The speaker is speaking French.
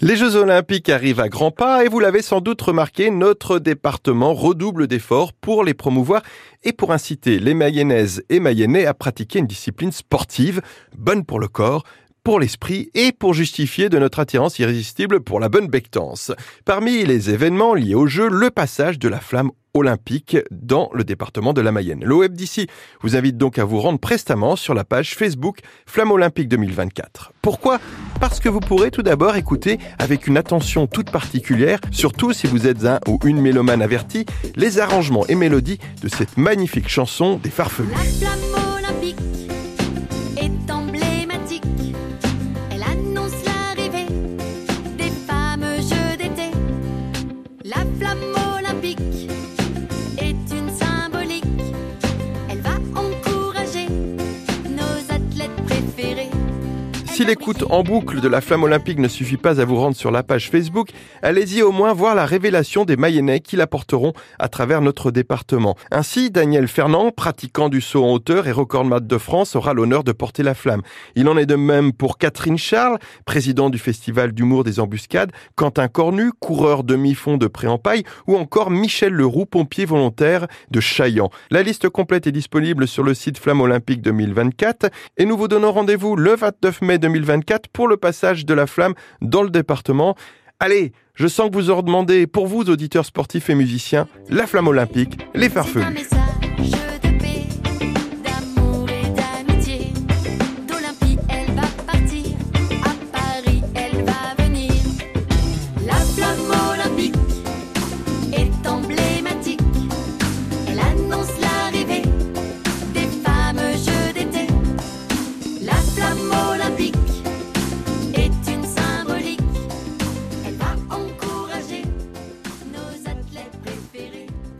Les Jeux Olympiques arrivent à grands pas et vous l'avez sans doute remarqué, notre département redouble d'efforts pour les promouvoir et pour inciter les Mayennaises et Mayennais à pratiquer une discipline sportive bonne pour le corps, pour l'esprit et pour justifier de notre attirance irrésistible pour la bonne bectance. Parmi les événements liés au jeu, le passage de la flamme olympique dans le département de la Mayenne. L'OEB d'ici vous invite donc à vous rendre prestamment sur la page Facebook Flamme Olympique 2024. Pourquoi? Parce que vous pourrez tout d'abord écouter avec une attention toute particulière, surtout si vous êtes un ou une mélomane averti, les arrangements et mélodies de cette magnifique chanson des farfelus. Si l'écoute en boucle de la flamme olympique ne suffit pas à vous rendre sur la page Facebook, allez-y au moins voir la révélation des Mayennais qui l'apporteront à travers notre département. Ainsi, Daniel Fernand, pratiquant du saut en hauteur et recordman de France, aura l'honneur de porter la flamme. Il en est de même pour Catherine Charles, président du Festival d'humour des embuscades, Quentin Cornu, coureur demi-fond de Préampaille, ou encore Michel Leroux, pompier volontaire de Chaillan. La liste complète est disponible sur le site Flamme Olympique 2024 et nous vous donnons rendez-vous le 29 mai 2024 pour le passage de la flamme dans le département. Allez, je sens que vous en demandez pour vous, auditeurs sportifs et musiciens, la flamme olympique, les farfelus.